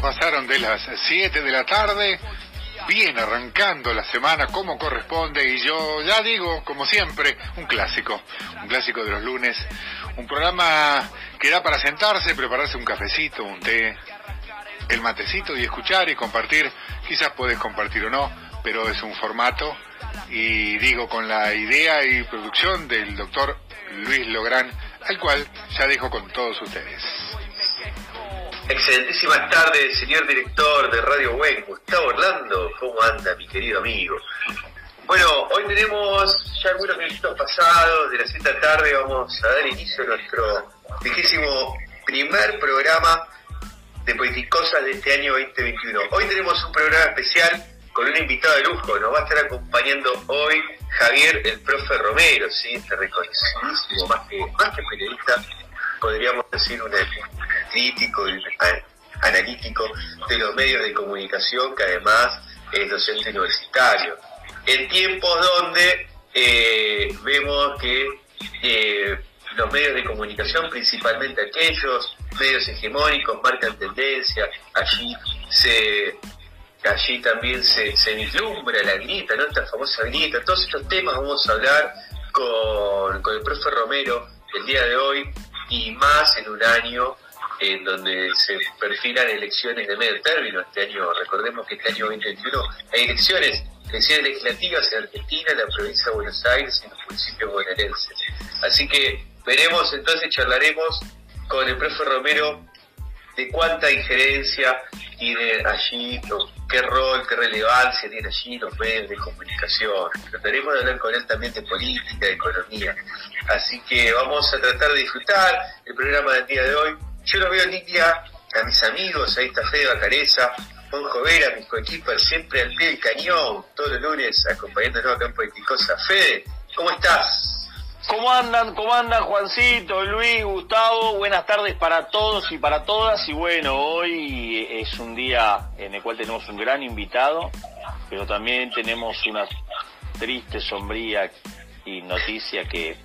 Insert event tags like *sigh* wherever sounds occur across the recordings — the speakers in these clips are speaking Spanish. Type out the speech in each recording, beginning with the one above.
pasaron de las 7 de la tarde, bien arrancando la semana como corresponde y yo ya digo, como siempre, un clásico, un clásico de los lunes, un programa que da para sentarse, prepararse un cafecito, un té, el matecito y escuchar y compartir, quizás puedes compartir o no, pero es un formato y digo con la idea y producción del doctor Luis Lográn, al cual ya dejo con todos ustedes. Excelentísimas tardes, señor director de Radio Web, Gustavo Orlando. ¿Cómo anda, mi querido amigo? Bueno, hoy tenemos ya algunos minutos pasados de la cita tarde. Vamos a dar inicio a nuestro vigésimo primer programa de Politicosas de este año 2021. Hoy tenemos un programa especial con un invitado de lujo. Nos va a estar acompañando hoy Javier, el profe Romero, ¿sí? este reconocidísimo, más que, más que periodista, podríamos decir un crítico y analítico de los medios de comunicación, que además es docente universitario. En tiempos donde eh, vemos que eh, los medios de comunicación, principalmente aquellos medios hegemónicos, marcan tendencia, allí también se, se vislumbra la grita, ¿no? esta famosa grita, todos estos temas vamos a hablar con, con el profe Romero el día de hoy y más en un año en donde se perfilan elecciones de medio término. Este año, recordemos que este año 2021 hay elecciones, elecciones legislativas en Argentina, en la provincia de Buenos Aires y en los municipios bonaerenses. Así que veremos, entonces charlaremos con el profe Romero de cuánta injerencia tiene allí, qué rol, qué relevancia tiene allí los medios de comunicación. Trataremos de hablar con él también de política, de economía. Así que vamos a tratar de disfrutar el programa del día de hoy. Yo lo veo día a mis amigos, ahí está Fede Bacareza, Juanjo Vera, mis coequipas, siempre al pie del cañón, todos los lunes acompañándonos acá en Politicosa. Fede, ¿cómo estás? ¿Cómo andan? ¿Cómo andan Juancito, Luis, Gustavo? Buenas tardes para todos y para todas. Y bueno, hoy es un día en el cual tenemos un gran invitado, pero también tenemos una triste, sombría y noticia que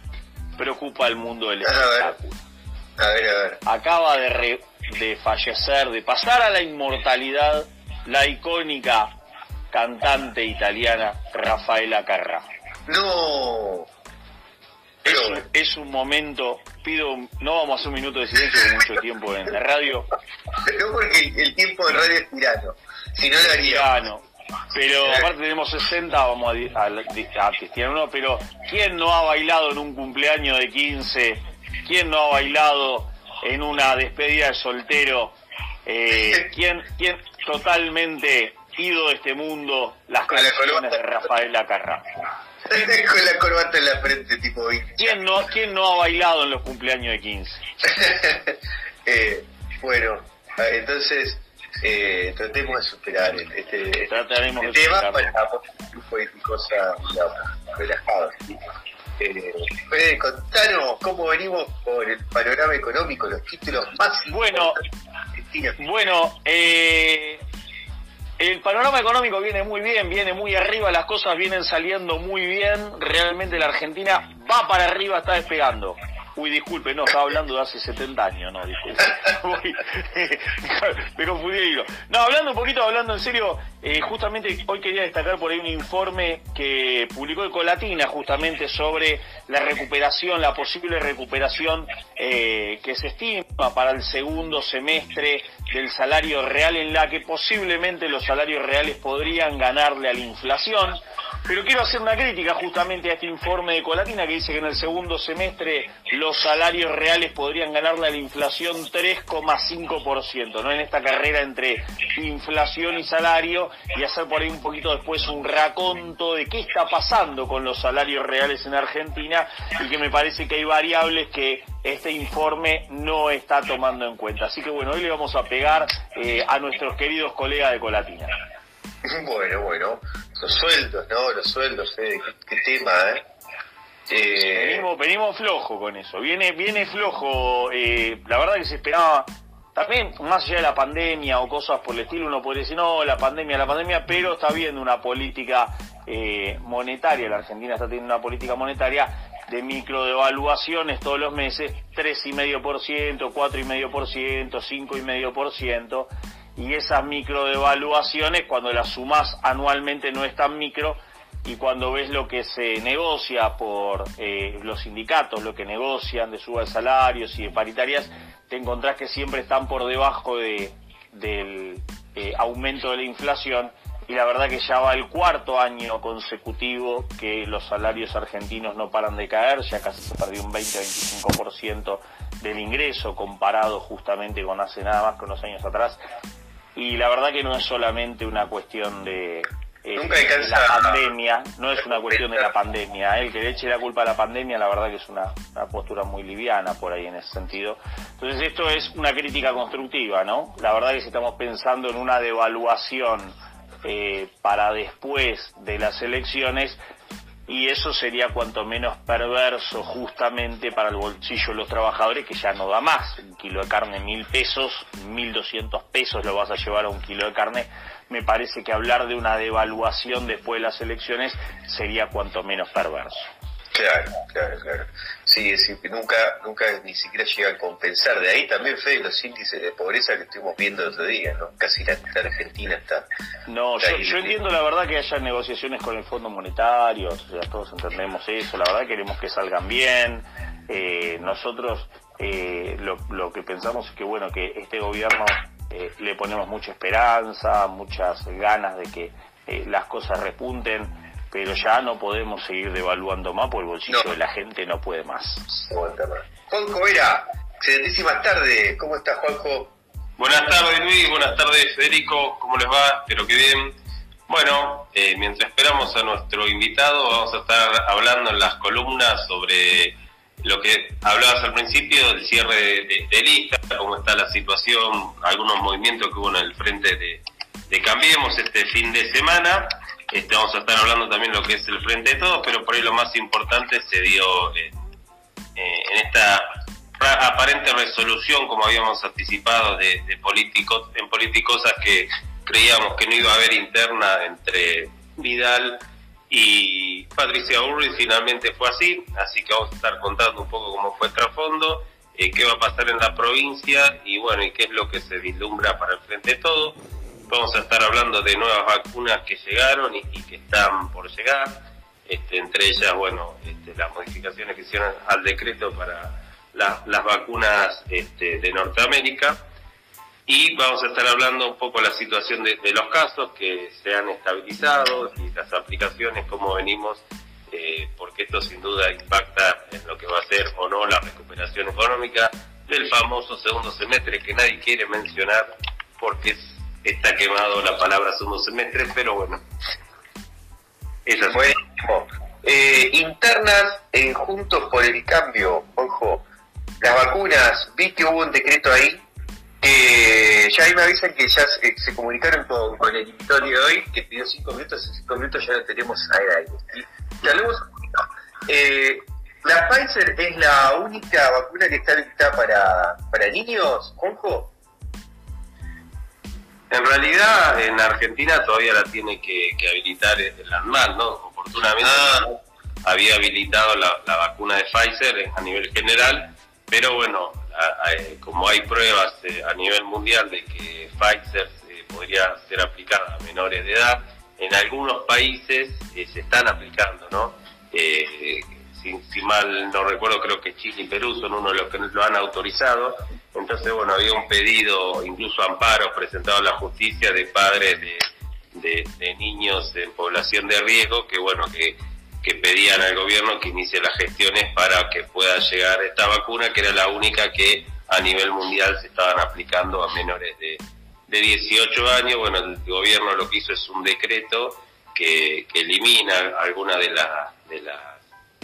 preocupa al mundo del espectáculo. A ver, a ver. Acaba de, de fallecer, de pasar a la inmortalidad, la icónica cantante italiana Rafaela Carrà. No. Es, un momento, pido, no vamos a hacer un minuto de silencio de mucho tiempo en la radio. No porque el tiempo de radio es tirano, si no lo haría. Pero aparte tenemos 60, vamos a, a, a, uno, pero ¿quién no ha bailado en un cumpleaños de 15? ¿Quién no ha bailado en una despedida de soltero? Eh, *laughs* ¿quién, ¿Quién totalmente ido de este mundo las canciones de Rafael Acarra? *laughs* Con la corbata en la frente, tipo ¿Quién no, ¿Quién no ha bailado en los cumpleaños de 15? *laughs* eh, bueno, entonces eh, tratemos de superar este, este de tema superar. para fue cosa relajada. Eh, Fede, contanos cómo venimos por el panorama económico, los títulos más bueno, bueno, eh, el panorama económico viene muy bien, viene muy arriba, las cosas vienen saliendo muy bien. Realmente la Argentina va para arriba, está despegando. Uy, disculpe, no, estaba hablando de hace 70 años, no, disculpe. *laughs* *laughs* me confundí. No, hablando un poquito, hablando en serio, eh, justamente hoy quería destacar por ahí un informe que publicó Ecolatina justamente sobre la recuperación, la posible recuperación eh, que se estima para el segundo semestre del salario real, en la que posiblemente los salarios reales podrían ganarle a la inflación. Pero quiero hacer una crítica justamente a este informe de Colatina que dice que en el segundo semestre los salarios reales podrían ganarle a la inflación 3,5%, ¿no? En esta carrera entre inflación y salario y hacer por ahí un poquito después un raconto de qué está pasando con los salarios reales en Argentina y que me parece que hay variables que este informe no está tomando en cuenta. Así que bueno, hoy le vamos a pegar eh, a nuestros queridos colegas de Colatina. Bueno, bueno, los sueldos, ¿no? Los sueldos, ¿eh? ¿Qué, tema, ¿eh? eh... Venimos, venimos flojo con eso, viene, viene flojo, eh, la verdad que se esperaba, también más allá de la pandemia o cosas por el estilo, uno podría decir, no, la pandemia, la pandemia, pero está viendo una política eh, monetaria, la Argentina está teniendo una política monetaria de microdevaluaciones todos los meses, 3,5%, 4,5%, 5,5%, y esas micro devaluaciones cuando las sumas anualmente no es tan micro y cuando ves lo que se negocia por eh, los sindicatos, lo que negocian de suba de salarios y de paritarias, te encontrás que siempre están por debajo de, del eh, aumento de la inflación y la verdad que ya va el cuarto año consecutivo que los salarios argentinos no paran de caer, ya casi se perdió un 20-25% del ingreso comparado justamente con hace nada más que unos años atrás. Y la verdad que no es solamente una cuestión de, eh, la pandemia, no es una cuestión de la pandemia. El que le eche la culpa a la pandemia, la verdad que es una, una, postura muy liviana por ahí en ese sentido. Entonces esto es una crítica constructiva, ¿no? La verdad que si estamos pensando en una devaluación eh, para después de las elecciones y eso sería cuanto menos perverso justamente para el bolsillo de los trabajadores que ya no da más. Un kilo de carne mil pesos, mil doscientos pesos lo vas a llevar a un kilo de carne. Me parece que hablar de una devaluación después de las elecciones sería cuanto menos perverso. Claro, claro, claro. Sí, sí, nunca, nunca ni siquiera llega a compensar. De ahí también, Fede, los índices de pobreza que estuvimos viendo el otro día, ¿no? Casi la, Argentina está... No, yo, entiendo la verdad que haya negociaciones con el Fondo Monetario, o sea, todos entendemos eso, la verdad queremos que salgan bien. Eh, nosotros eh, lo, lo que pensamos es que, bueno, que este gobierno eh, le ponemos mucha esperanza, muchas ganas de que las cosas repunten pero ya no podemos seguir devaluando más porque el bolsillo de la gente no puede más. Juanjo Vera, excelentísimas tardes, ¿cómo estás Juanjo? Buenas tardes Luis, buenas tardes Federico, ¿cómo les va? Espero que bien. Bueno, eh, mientras esperamos a nuestro invitado, vamos a estar hablando en las columnas sobre lo que hablabas al principio del cierre de, de, lista, cómo está la situación, algunos movimientos que hubo en el frente de, de Cambiemos este fin de semana este, vamos a estar hablando también lo que es el Frente de Todos, pero por ahí lo más importante se dio eh, eh, en esta aparente resolución, como habíamos anticipado, de, políticos, en Politicosas que creíamos que no iba a haber interna entre Vidal y Patricia Burri, finalmente fue así, así que vamos a estar contando un poco cómo fue el trasfondo, eh, qué va a pasar en la provincia y bueno, y qué es lo que se vislumbra para el Frente de Todos vamos a estar hablando de nuevas vacunas que llegaron y, que están por llegar, este, entre ellas, bueno, este, las modificaciones que hicieron al decreto para las vacunas este, de Norteamérica. Y vamos a estar hablando un poco de la situación de, los casos que se han estabilizado y las aplicaciones, cómo venimos, eh, porque esto sin duda impacta en lo que va a ser o no la recuperación económica del famoso segundo semestre que nadie quiere mencionar porque es está quemado la palabra segundo semestre, pero bueno. Eso fue. Eh, internas en Juntos por el Cambio, ojo, las vacunas, vi que hubo un decreto ahí, que ya ahí me avisan que ya se, comunicaron con, el editorio de hoy, que pidió cinco minutos, en cinco minutos ya lo tenemos ahí. Y, hablemos un. Eh, ¿La Pfizer es la única vacuna que está habilitada para, para niños, ojo? En realidad, en Argentina todavía la tiene que, habilitar el ANMAT, ¿no? Oportunamente ah. había habilitado la, vacuna de Pfizer a nivel general, pero bueno, como hay pruebas eh, a nivel mundial de que Pfizer eh, podría ser aplicada a menores de edad, en algunos países eh, se están aplicando, ¿no? Si, mal no recuerdo, creo que Chile y Perú son uno de los que lo han autorizado. Entonces, bueno, había un pedido, incluso amparo presentado a la justicia de padres de, niños en población de riesgo que, bueno, que, pedían al gobierno que inicie las gestiones para que pueda llegar esta vacuna, que era la única que a nivel mundial se estaban aplicando a menores de, de 18 años. Bueno, el gobierno lo que hizo es un decreto que, elimina alguna de las de las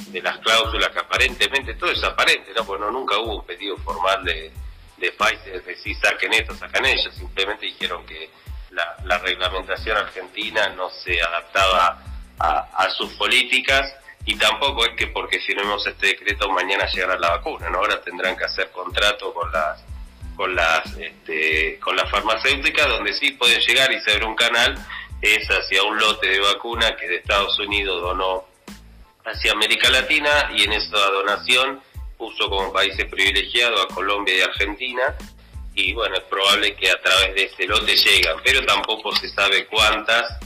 de las cláusulas que aparentemente, todo es aparente, ¿no? Porque nunca hubo un pedido formal de, de Pfizer de si saquen esto, sacan ellos, simplemente dijeron que la, la reglamentación argentina no se adaptaba a, sus políticas y tampoco es que porque firmemos este decreto mañana llegará la vacuna, ¿no? Ahora tendrán que hacer contrato con las con las este, con las farmacéuticas donde sí pueden llegar y se abre un canal es hacia un lote de vacuna que de Estados Unidos donó hacia América Latina y en esa donación puso como países privilegiados a Colombia y Argentina y bueno, es probable que a través de este lote llegan, pero tampoco se sabe cuántas,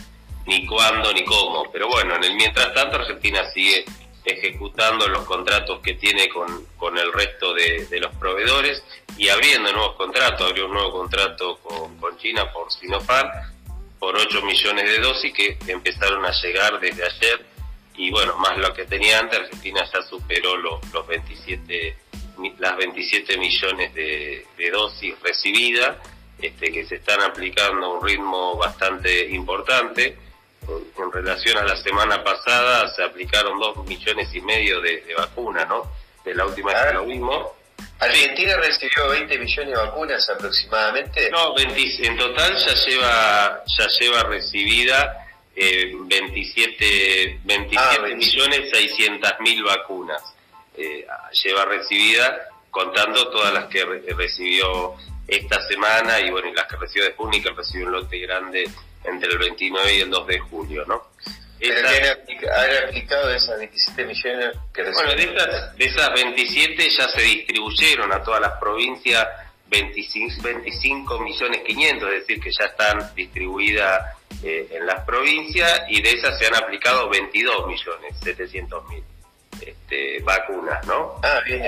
ni cuándo, ni cómo. Pero bueno, en el mientras tanto Argentina sigue ejecutando los contratos que tiene con, con el resto de, los proveedores y abriendo nuevos contratos. Abrió un nuevo contrato con, con China por Sinopharm por 8 millones de dosis que empezaron a llegar desde ayer y bueno, más lo que tenía antes, Argentina ya superó los, los 27, las 27 millones de, dosis recibidas, este, que se están aplicando a un ritmo bastante importante. En, relación a la semana pasada se aplicaron 2 millones y medio de, vacunas, ¿no? De la última vez que lo vimos. ¿Argentina recibió 20 millones de vacunas aproximadamente? No, en total ya lleva, ya lleva recibida eh, 27, 27 ah, millones 600 mil vacunas eh, lleva recibida, contando todas las que recibió esta semana y bueno, y las que recibió de junio y que recibió un lote grande entre el 29 y el 2 de julio, ¿no? Pero han aplicado esas 27 millones que Bueno, de esas, de esas 27 ya se distribuyeron a todas las provincias 25, 25 millones 500, es decir, que ya están distribuidas eh, en las provincias y de esas se han aplicado 22 millones 700 mil este, vacunas, ¿no? Ah, bien,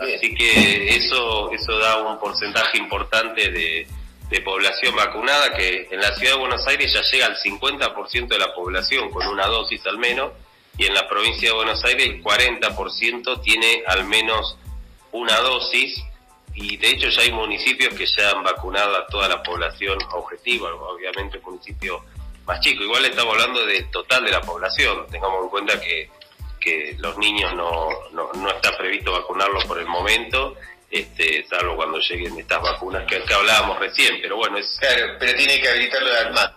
Así que eso, eso da un porcentaje importante de, de población vacunada que en la ciudad de Buenos Aires ya llega al 50% de la población con una dosis al menos y en la provincia de Buenos Aires el 40% tiene al menos una dosis y de hecho ya hay municipios que ya han vacunado a toda la población objetiva, obviamente municipio más chico. Igual estamos hablando del total de la población, tengamos en cuenta que, que los niños no, no, no está previsto vacunarlos por el momento, este, salvo cuando lleguen estas vacunas que, que hablábamos recién, pero bueno, es... Claro, pero tiene que habilitarlo de más.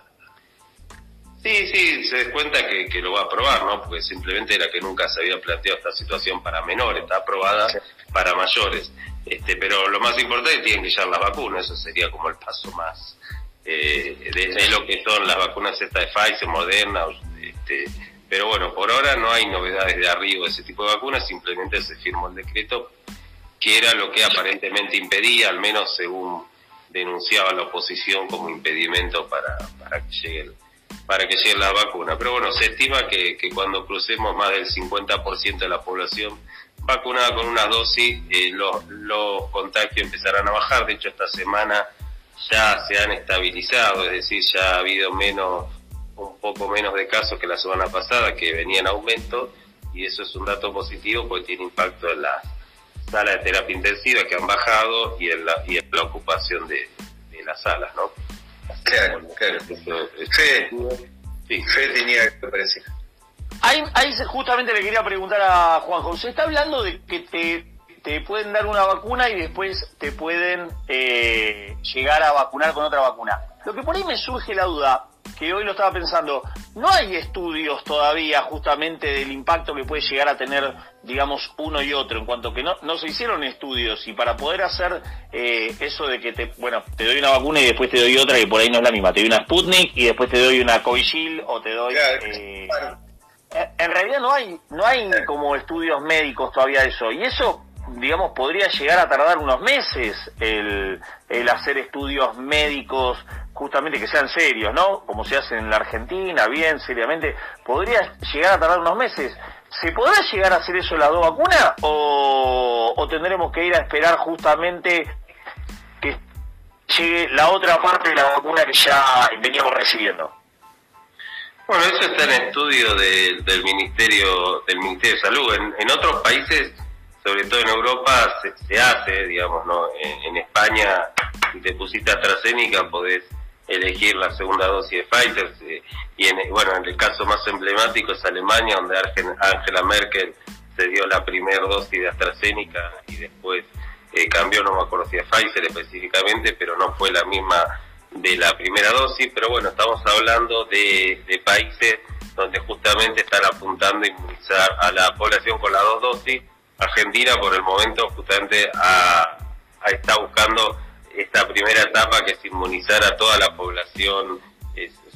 Sí, sí, se da cuenta que, que, lo va a aprobar, ¿no? Porque simplemente era que nunca se había planteado esta situación para menores, está aprobada para mayores. Este, pero lo más importante es que tienen que llegar las vacunas, eso sería como el paso más eh, de, lo que son las vacunas estas de Pfizer, Moderna, este, pero bueno, por ahora no hay novedades de arriba de ese tipo de vacunas, simplemente se firmó el decreto que era lo que aparentemente impedía, al menos según denunciaba la oposición como impedimento para, para que lleguen para que lleguen las vacunas. Pero bueno, se estima que cuando crucemos más del 50% de la población vacunada con una dosis, eh, los, los contagios empezarán a bajar. De hecho, esta semana ya se han estabilizado, es decir, ya ha habido menos, un poco menos de casos que la semana pasada, que venían en aumento, y eso es un dato positivo porque tiene impacto en las salas de terapia intensiva que han bajado y en la, y en la ocupación de, de las salas, ¿no? claro, claro. Fe, sí. Fe tenía que parecer. Ahí, ahí justamente le quería preguntar a Juan José, está hablando de que te, te pueden dar una vacuna y después te pueden eh, llegar a vacunar con otra vacuna. Lo que por ahí me surge la duda, que hoy lo estaba pensando, no hay estudios todavía justamente del impacto que puede llegar a tener, digamos, uno y otro, en cuanto que no, no se hicieron estudios y para poder hacer eh, eso de que te, bueno, te doy una vacuna y después te doy otra que por ahí no es la misma, te doy una Sputnik y después te doy una Covishield o te doy... Eh, en realidad no hay no hay como estudios médicos todavía de eso. Y eso digamos podría llegar a tardar unos meses el, el hacer estudios médicos justamente que sean serios no como se hace en la Argentina bien seriamente. Podría llegar a tardar unos meses se podrá llegar a hacer eso las dos vacunas o, o tendremos que ir a esperar justamente que llegue la otra parte de la vacuna que ya veníamos recibiendo bueno, eso está en estudio del Ministerio del Ministerio de Salud. En, otros países, sobre todo en Europa, se, hace, digamos, ¿no? En, España, si te pusiste AstraZeneca, podés elegir la segunda dosis de Pfizer. Y en, bueno, en el caso más emblemático es Alemania, donde Angela Merkel se dio la primera dosis de AstraZeneca y después eh, cambió, no me acuerdo si de Pfizer específicamente, pero no fue la misma de la primera dosis, pero bueno, estamos hablando de, países donde justamente están apuntando a inmunizar a la población con las dos dosis. Argentina por el momento justamente a, está buscando esta primera etapa que es inmunizar a toda la población,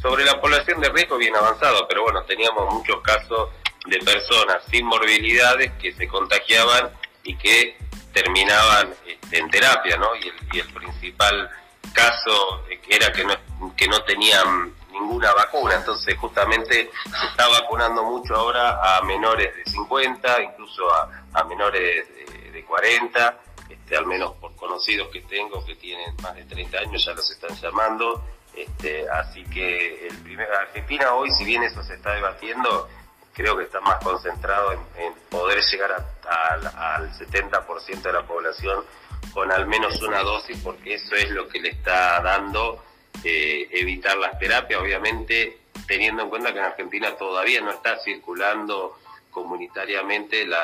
sobre la población de riesgo bien avanzado, pero bueno, teníamos muchos casos de personas sin morbilidades que se contagiaban y que terminaban este, en terapia, ¿no? Y el, y el principal caso era que no, que no tenían ninguna vacuna, entonces justamente se está vacunando mucho ahora a menores de 50, incluso a, menores de, de 40, este, al menos por conocidos que tengo que tienen más de 30 años ya los están llamando, este, así que el primer, Argentina hoy, si bien eso se está debatiendo, creo que está más concentrado en, poder llegar al 70% de la población con al menos una dosis, porque eso es lo que le está dando eh, evitar las terapias, obviamente teniendo en cuenta que en Argentina todavía no está circulando comunitariamente la,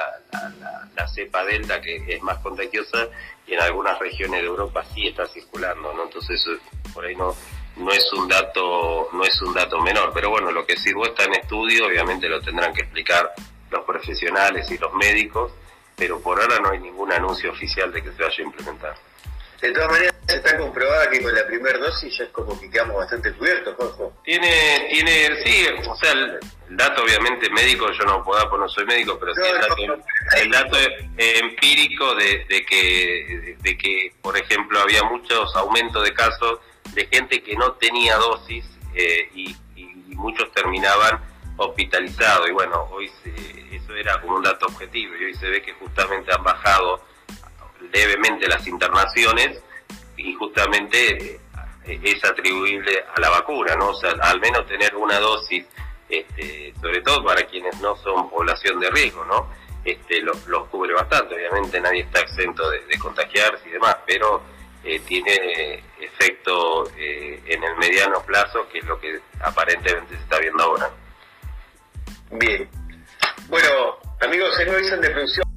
la, cepa delta que es más contagiosa y en algunas regiones de Europa sí está circulando, ¿no? Entonces por ahí no no es un dato no es un dato menor, pero bueno, lo que sirvo está en estudio, obviamente lo tendrán que explicar los profesionales y los médicos, pero por ahora no hay ningún anuncio oficial de que se vaya a implementar. De todas maneras, está comprobada que con la primera dosis ya es como que quedamos bastante cubiertos, Jorge. Tiene, tiene, sí, o sea, el, dato obviamente médico, yo no puedo porque no soy médico, pero sí el dato, empírico de, de, que, de que, por ejemplo, había muchos aumentos de casos de gente que no tenía dosis eh, y, muchos terminaban hospitalizados. Y bueno, hoy eso era como un dato objetivo y hoy se ve que justamente han bajado levemente las internaciones y justamente eh, es atribuible a la vacuna, ¿no? O sea, al menos tener una dosis, este, sobre todo para quienes no son población de riesgo, ¿no? Este, los, cubre bastante, obviamente nadie está exento de, de contagiarse y demás, pero eh, tiene efecto eh, en el mediano plazo, que es lo que aparentemente se está viendo ahora. Bien. Bueno, amigos, se nos dicen de producción.